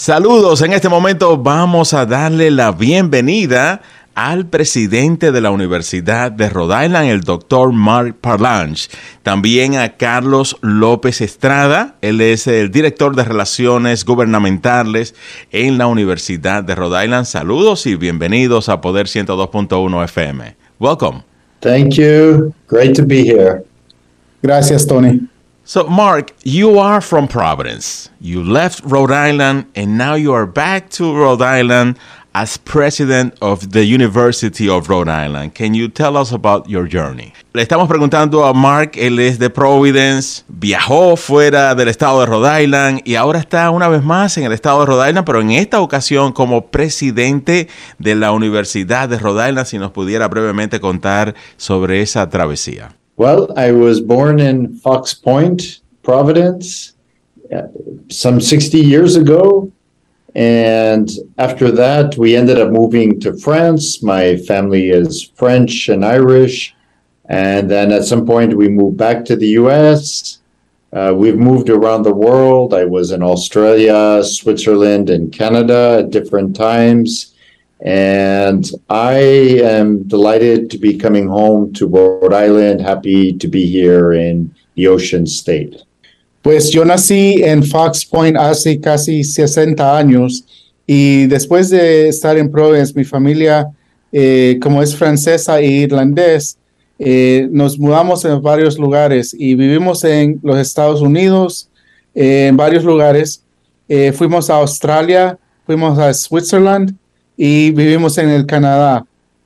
Saludos, en este momento vamos a darle la bienvenida al presidente de la Universidad de Rhode Island, el doctor Mark Parlange. También a Carlos López Estrada, él es el director de Relaciones Gubernamentales en la Universidad de Rhode Island. Saludos y bienvenidos a Poder 102.1 FM. Welcome. Thank you. Great to be here. Gracias, Tony. So, Mark, you are from Providence. You left Rhode Island and now you are back to Rhode Island as president of the University of Rhode Island. Can you tell us about your journey? Le estamos preguntando a Mark, él es de Providence, viajó fuera del estado de Rhode Island y ahora está una vez más en el estado de Rhode Island, pero en esta ocasión como presidente de la Universidad de Rhode Island, si nos pudiera brevemente contar sobre esa travesía. Well, I was born in Fox Point, Providence, uh, some 60 years ago. And after that, we ended up moving to France. My family is French and Irish. And then at some point, we moved back to the US. Uh, we've moved around the world. I was in Australia, Switzerland, and Canada at different times. And I am delighted to be coming home to Rhode Island, happy to be here in the Ocean State. Pues yo nací en Fox Point hace casi 60 años y después de estar en Providence, mi familia, eh, como es francesa e irlandés, eh, nos mudamos en varios lugares y vivimos en los Estados Unidos, eh, en varios lugares. fuimos a Australia, fuimos a Switzerland y vivimos en el Canadá.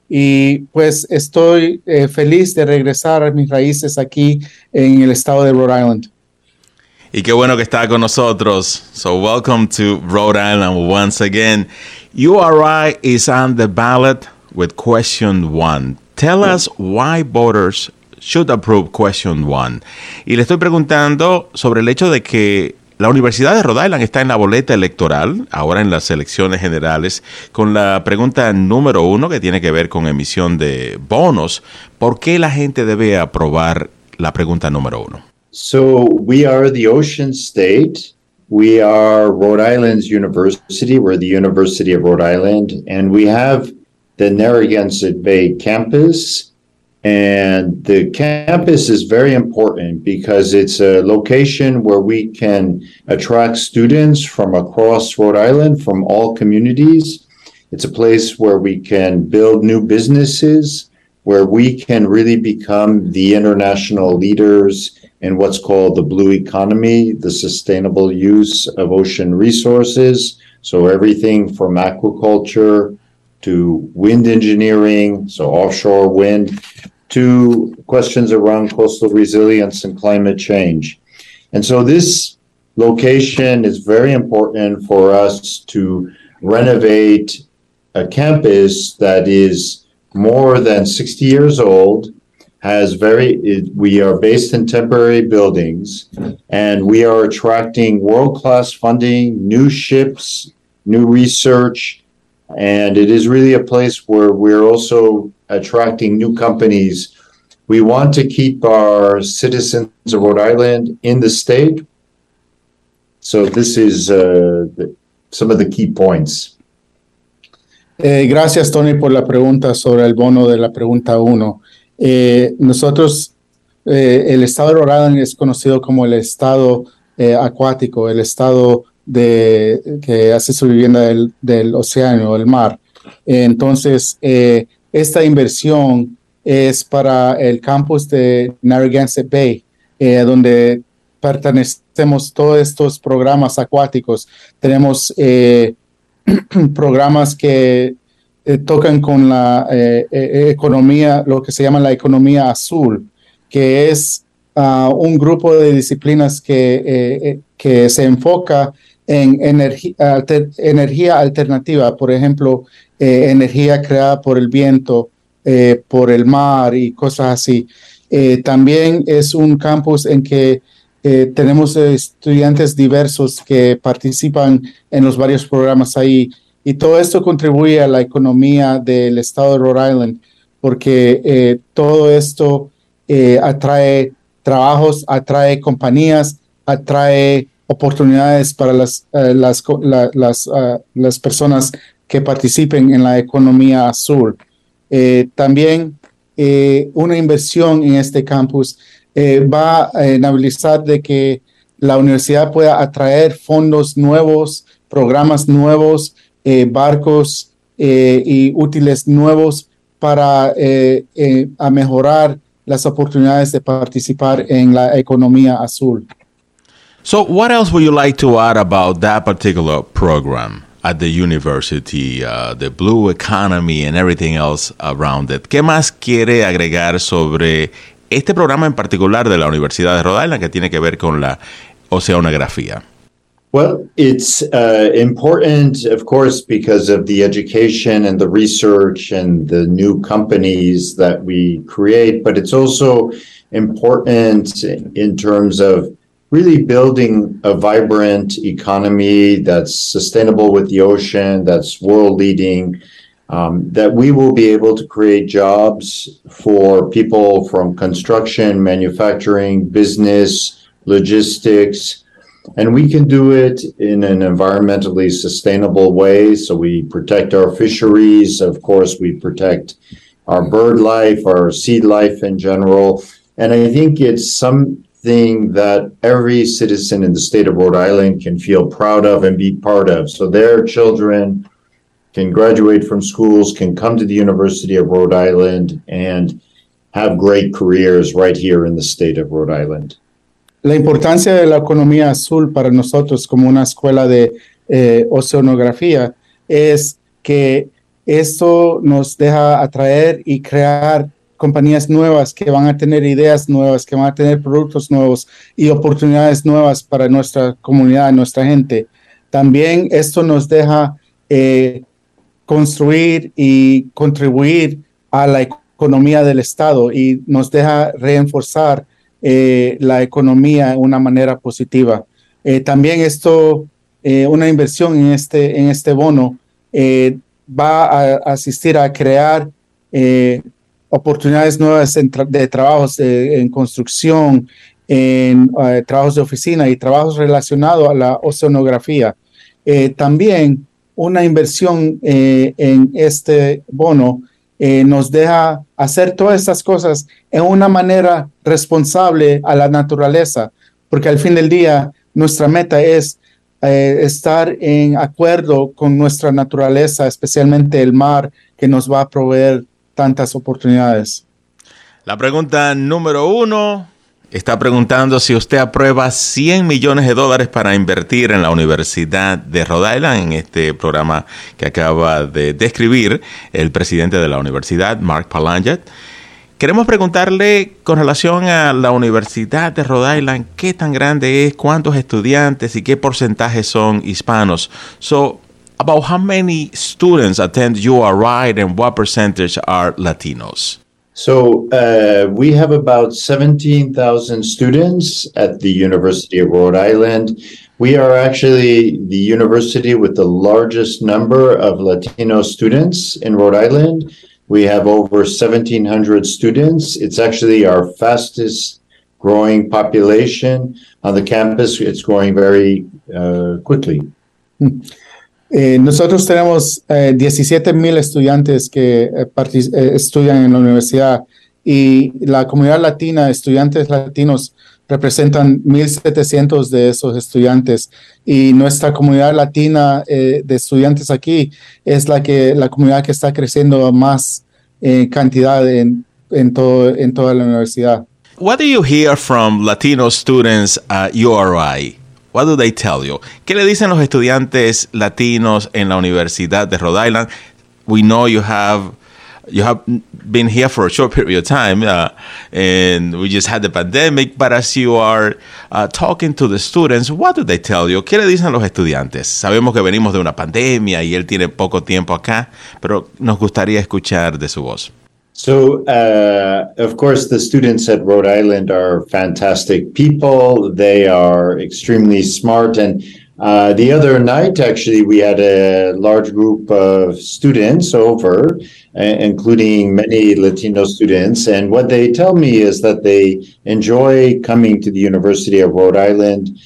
Y pues estoy feliz de regresar a mis raíces aquí en el estado de Rhode Island. Y qué bueno que está con nosotros. So welcome to Rhode Island once again. URI is on the ballot with question one. Tell us why voters should approve question one. Y le estoy preguntando sobre el hecho de que la Universidad de Rhode Island está en la boleta electoral, ahora en las elecciones generales, con la pregunta número uno que tiene que ver con emisión de bonos. ¿Por qué la gente debe aprobar la pregunta número uno? So we are the Ocean State. We are Rhode Island's university. We're the University of Rhode Island, and we have the Narragansett Bay campus. And the campus is very important because it's a location where we can attract students from across Rhode Island, from all communities. It's a place where we can build new businesses, where we can really become the international leaders in what's called the blue economy, the sustainable use of ocean resources. So everything from aquaculture to wind engineering, so offshore wind, to questions around coastal resilience and climate change. And so this location is very important for us to renovate a campus that is more than 60 years old has very we are based in temporary buildings and we are attracting world-class funding new ships new research and it is really a place where we're also attracting new companies. We want to keep our citizens of rhode island in the state. So this is uh, the, some of the key points. Eh, gracias tony por la pregunta sobre el bono de la pregunta 1 Eh, nosotros, eh, el estado de Rhode Island es conocido como el estado eh, acuático, el estado de, que hace su vivienda del, del océano, el mar. entonces, esta inversión es para el campus de Narragansett Bay, donde pertenecemos todos estos programas acuáticos. Tenemos programas que eh, tocan con la eh, eh, economía, lo que se llama la economía azul, que es uh, un grupo de disciplinas que, que se enfoca en energía, alter, energía alternativa, por ejemplo, energía creada por el viento, por el mar y cosas así. también es un campus en que tenemos estudiantes diversos que participan en los varios programas ahí y todo esto contribuye a la economía del estado de Rhode Island, porque eh, todo esto eh, atrae trabajos, atrae compañías, atrae oportunidades para las, las, las, las, personas que participen en la economía azul. también una inversión en este campus va a enabilizar de que la universidad pueda atraer fondos nuevos, programas nuevos, barcos y útiles nuevos para a mejorar las oportunidades de participar en la economía azul. So, what else would you like to add about that particular program at the university, uh, the blue economy and everything else around it? ¿Qué más quiere agregar sobre este programa en particular de la Universidad de Rhode Island que tiene que ver con la oceanografía? Well, it's uh, important, of course, because of the education and the research and the new companies that we create, but it's also important in terms of really building a vibrant economy that's sustainable with the ocean, that's world leading, um, that we will be able to create jobs for people from construction, manufacturing, business, logistics and we can do it in an environmentally sustainable way. So we protect our fisheries. Of course, we protect our bird life, our seed life in general. And I think it's something that every citizen in the state of Rhode Island can feel proud of and be part of. So their children can graduate from schools, can come to the University of Rhode Island, and have great careers right here in the state of Rhode Island. La importancia de la economía azul para nosotros como una escuela de eh, oceanografía es que esto nos deja atraer y crear compañías nuevas que van a tener ideas nuevas, que van a tener productos nuevos y oportunidades nuevas para nuestra comunidad, nuestra gente. También esto nos deja eh, construir y contribuir a la economía del Estado y nos deja reenforzar eh, la economía de una manera positiva. Eh, también esto, una inversión en este, en este bono va a asistir a crear oportunidades nuevas de trabajos en construcción, en trabajos de oficina y trabajos relacionados a la oceanografía. también una inversión en este bono eh, nos deja hacer todas estas cosas en una manera responsable a la naturaleza, porque al fin del día nuestra meta es eh, estar en acuerdo con nuestra naturaleza, especialmente el mar, que nos va a proveer tantas oportunidades. La pregunta número uno, está preguntando si usted aprueba 100 millones de dólares para invertir en la Universidad de Rhode Island, en este programa que acaba de describir el presidente de la universidad, Mark Palanget. Queremos preguntarle con relación a la Universidad de Rhode Island, qué tan grande es, cuántos estudiantes y qué porcentaje son hispanos. So, about how many students attend URI and what percentage are Latinos? So uh, we have about 17,000 students at the University of Rhode Island. We are actually the university with the largest number of Latino students in Rhode Island. We have over 1,700 students. It's actually our fastest growing population on the campus. It's growing very uh, quickly. Eh, nosotros tenemos eh, 17 mil estudiantes que eh, eh, estudian en la universidad y la comunidad latina, estudiantes latinos, representan 1.700 de esos estudiantes y nuestra comunidad latina de estudiantes aquí es la que la comunidad que está creciendo más en cantidad en, en, todo, en toda la universidad. What do you hear from Latino students at URI? What do they tell you? ¿Qué le dicen los estudiantes latinos en la Universidad de Rhode Island? We know you have you have been here for a short period of time, uh, and we just had the pandemic. But as you are uh, talking to the students, what do they tell you? ¿Qué le dicen los estudiantes? Sabemos que venimos de una pandemia y él tiene poco tiempo acá, pero nos gustaría escuchar de su voz. So, uh, of course, the students at Rhode Island are fantastic people. They are extremely smart. And uh, the other night, actually, we had a large group of students over, uh, including many Latino students. And what they tell me is that they enjoy coming to the University of Rhode Island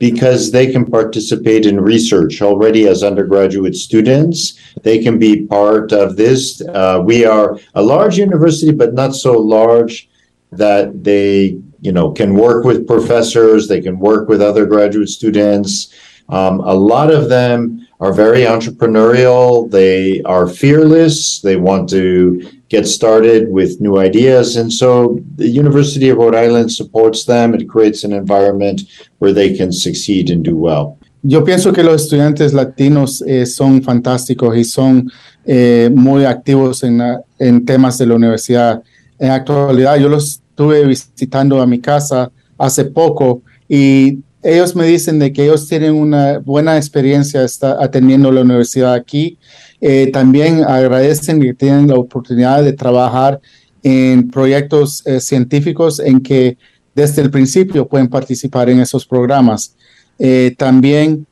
because they can participate in research already as undergraduate students. They can be part of this. Uh, we are a large university, but not so large that they, you know, can work with professors. They can work with other graduate students. Um, a lot of them are very entrepreneurial. They are fearless. They want to get started with new ideas. And so the University of Rhode Island supports them. It creates an environment where they can succeed and do well. Yo pienso que los estudiantes latinos eh, son fantásticos y son eh, muy activos en, en temas de la universidad. En actualidad, yo los estuve visitando a mi casa hace poco y ellos me dicen de que ellos tienen una buena experiencia está, atendiendo la universidad aquí. Eh, también agradecen que tienen la oportunidad de trabajar en proyectos eh, científicos en que desde el principio pueden participar en esos programas. Eh, también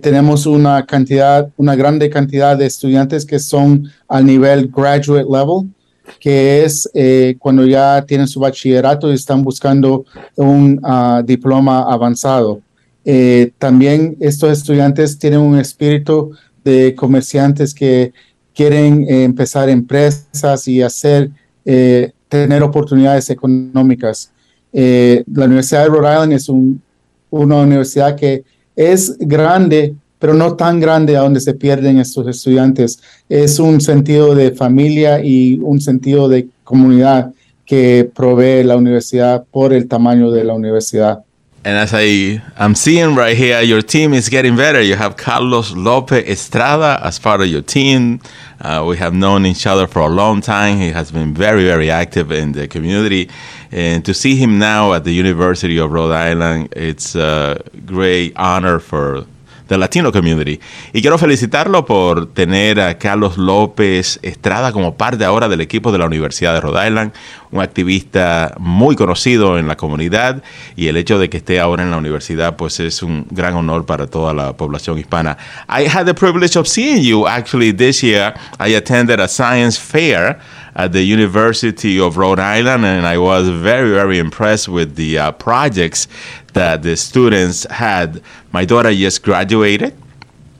tenemos una cantidad, una grande cantidad de estudiantes que son al nivel graduate level, que es eh, cuando ya tienen su bachillerato y están buscando un uh, diploma avanzado. Eh, también estos estudiantes tienen un espíritu de comerciantes que quieren eh, empezar empresas y hacer, tener oportunidades económicas. La Universidad de Rhode Island es un, una universidad que es grande, pero no tan grande a donde se pierden estos estudiantes. Es un sentido de familia y un sentido de comunidad que provee la universidad por el tamaño de la universidad. And as I am seeing right here, your team is getting better. You have Carlos Lopez Estrada as part of your team. Uh, we have known each other for a long time. He has been very, very active in the community. And to see him now at the University of Rhode Island, it's a great honor for the Latino community. Y quiero felicitarlo por tener a Carlos López Estrada como parte ahora del equipo de la Universidad de Rhode Island, un activista muy conocido en la comunidad y el hecho de que esté ahora en la universidad pues es un gran honor para toda la población hispana. I had the privilege of seeing you actually this year. I attended a science fair at the University of Rhode Island, and I was very, very impressed with the uh, projects that the students had. My daughter just graduated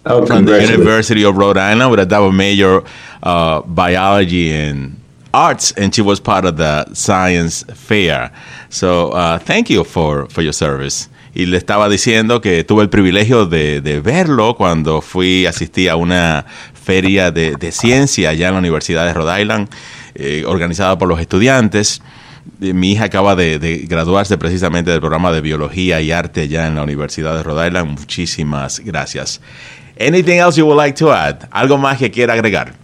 Oh, from the. University of Rhode Island with a double major uh, biology and arts, and she was part of the science fair. So uh, thank you for, for your service. Y le estaba diciendo que tuve el privilegio de, de verlo cuando fui, asistí a una feria de, de ciencia allá en la Universidad de Rhode Island, eh, organizada por los estudiantes. Mi hija acaba de, de graduarse precisamente del programa de biología y arte allá en la Universidad de Rhode Island. Muchísimas gracias. Anything else you would like to add? ¿Algo más que quiera agregar?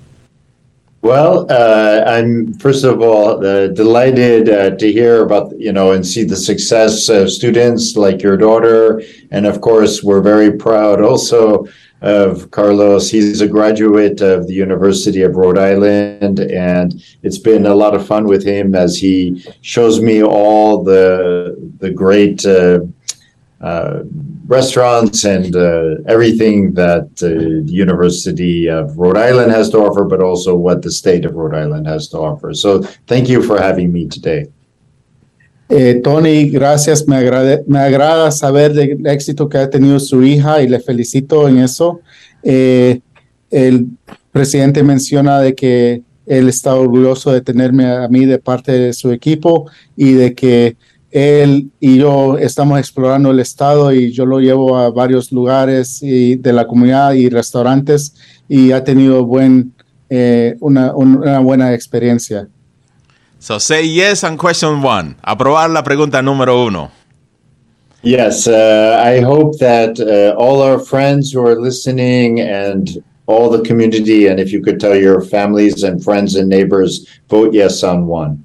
Well, uh, I'm first of all uh, delighted uh, to hear about you know and see the success of students like your daughter, and of course we're very proud also of Carlos. He's a graduate of the University of Rhode Island, and it's been a lot of fun with him as he shows me all the the great. Uh, uh, restaurants and uh, everything that uh, the University of Rhode Island has to offer, but also what the state of Rhode Island has to offer. So, thank you for having me today. Eh, Tony, gracias. Me, agrade- me agrada saber del éxito que ha tenido su hija y le felicito en eso. Eh, el presidente menciona de que él está orgulloso de tenerme a mí de parte de su equipo y de que él y yo estamos explorando el estado y yo lo llevo a varios lugares y de la comunidad y restaurantes y ha tenido buen, eh, una, un- una buena experiencia. So say yes on question one. Aprobar la pregunta número uno. Yes, uh, I hope that uh, all our friends who are listening and all the community, and if you could tell your families and friends and neighbors, vote yes on one.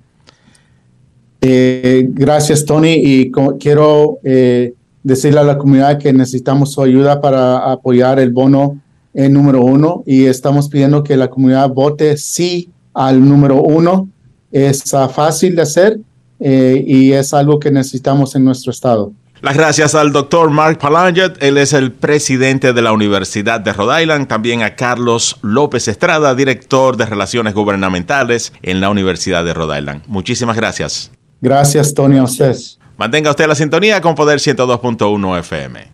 Eh, gracias, Tony. Y quiero eh, decirle a la comunidad que necesitamos su ayuda para apoyar el bono eh, número uno y estamos pidiendo que la comunidad vote sí al número uno. Es ah, fácil de hacer eh, y es algo que necesitamos en nuestro estado. Las gracias al doctor Mark Palanget, él es el presidente de la Universidad de Rhode Island, también a Carlos López Estrada, director de Relaciones Gubernamentales en la Universidad de Rhode Island. Muchísimas gracias. Gracias, Tony, a ustedes. Mantenga usted la sintonía con Poder 102.1 FM.